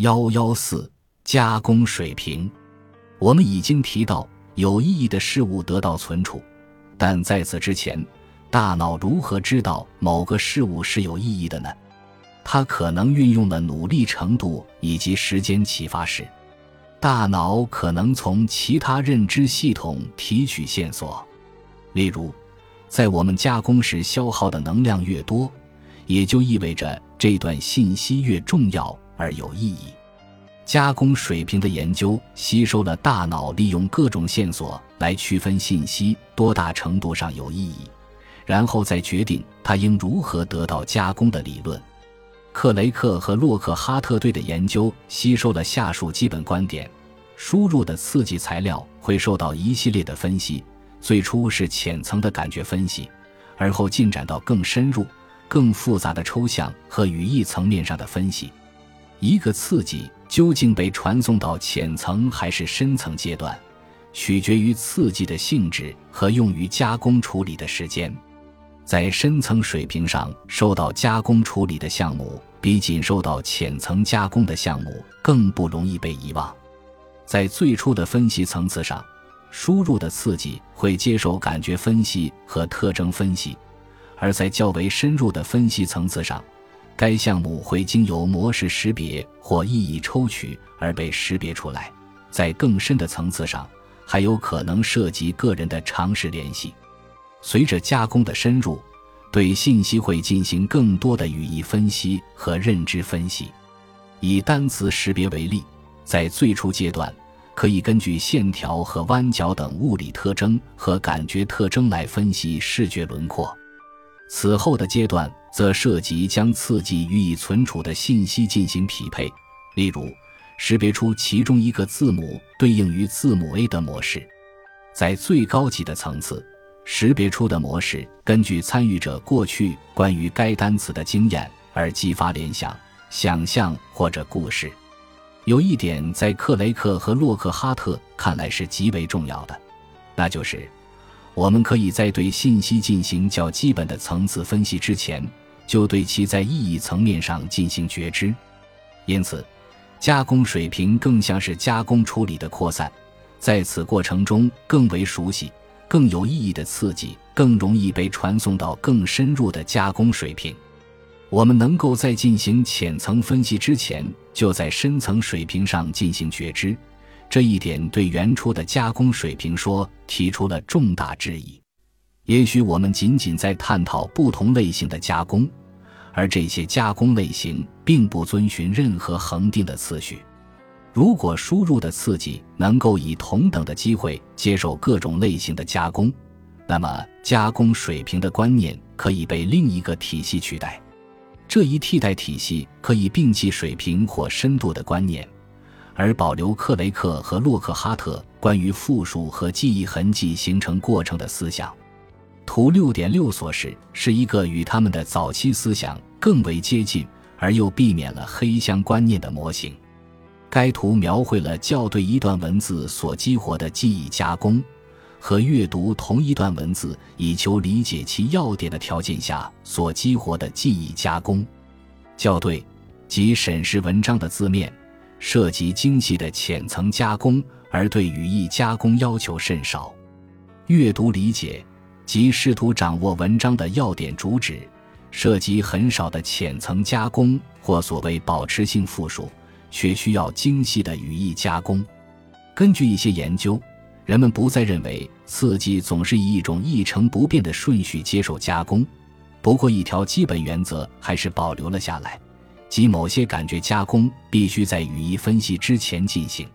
幺幺四加工水平，我们已经提到有意义的事物得到存储，但在此之前，大脑如何知道某个事物是有意义的呢？它可能运用了努力程度以及时间启发式。大脑可能从其他认知系统提取线索，例如，在我们加工时消耗的能量越多，也就意味着这段信息越重要。而有意义，加工水平的研究吸收了大脑利用各种线索来区分信息多大程度上有意义，然后再决定它应如何得到加工的理论。克雷克和洛克哈特队的研究吸收了下述基本观点：输入的刺激材料会受到一系列的分析，最初是浅层的感觉分析，而后进展到更深入、更复杂的抽象和语义层面上的分析。一个刺激究竟被传送到浅层还是深层阶段，取决于刺激的性质和用于加工处理的时间。在深层水平上受到加工处理的项目，比仅受到浅层加工的项目更不容易被遗忘。在最初的分析层次上，输入的刺激会接受感觉分析和特征分析；而在较为深入的分析层次上，该项目会经由模式识别或意义抽取而被识别出来，在更深的层次上，还有可能涉及个人的常识联系。随着加工的深入，对信息会进行更多的语义分析和认知分析。以单词识别为例，在最初阶段，可以根据线条和弯角等物理特征和感觉特征来分析视觉轮廓。此后的阶段则涉及将刺激予以存储的信息进行匹配，例如识别出其中一个字母对应于字母 A 的模式。在最高级的层次，识别出的模式根据参与者过去关于该单词的经验而激发联想、想象或者故事。有一点在克雷克和洛克哈特看来是极为重要的，那就是。我们可以在对信息进行较基本的层次分析之前，就对其在意义层面上进行觉知。因此，加工水平更像是加工处理的扩散，在此过程中更为熟悉、更有意义的刺激更容易被传送到更深入的加工水平。我们能够在进行浅层分析之前，就在深层水平上进行觉知。这一点对原初的加工水平说提出了重大质疑。也许我们仅仅在探讨不同类型的加工，而这些加工类型并不遵循任何恒定的次序。如果输入的刺激能够以同等的机会接受各种类型的加工，那么加工水平的观念可以被另一个体系取代。这一替代体系可以摒弃水平或深度的观念。而保留克雷克和洛克哈特关于复数和记忆痕迹形成过程的思想。图六点六所示是一个与他们的早期思想更为接近而又避免了黑箱观念的模型。该图描绘了校对一段文字所激活的记忆加工，和阅读同一段文字以求理解其要点的条件下所激活的记忆加工。校对即审视文章的字面。涉及精细的浅层加工，而对语义加工要求甚少。阅读理解即试图掌握文章的要点主旨，涉及很少的浅层加工或所谓保持性复述，却需要精细的语义加工。根据一些研究，人们不再认为刺激总是以一种一成不变的顺序接受加工，不过一条基本原则还是保留了下来。即某些感觉加工必须在语义分析之前进行。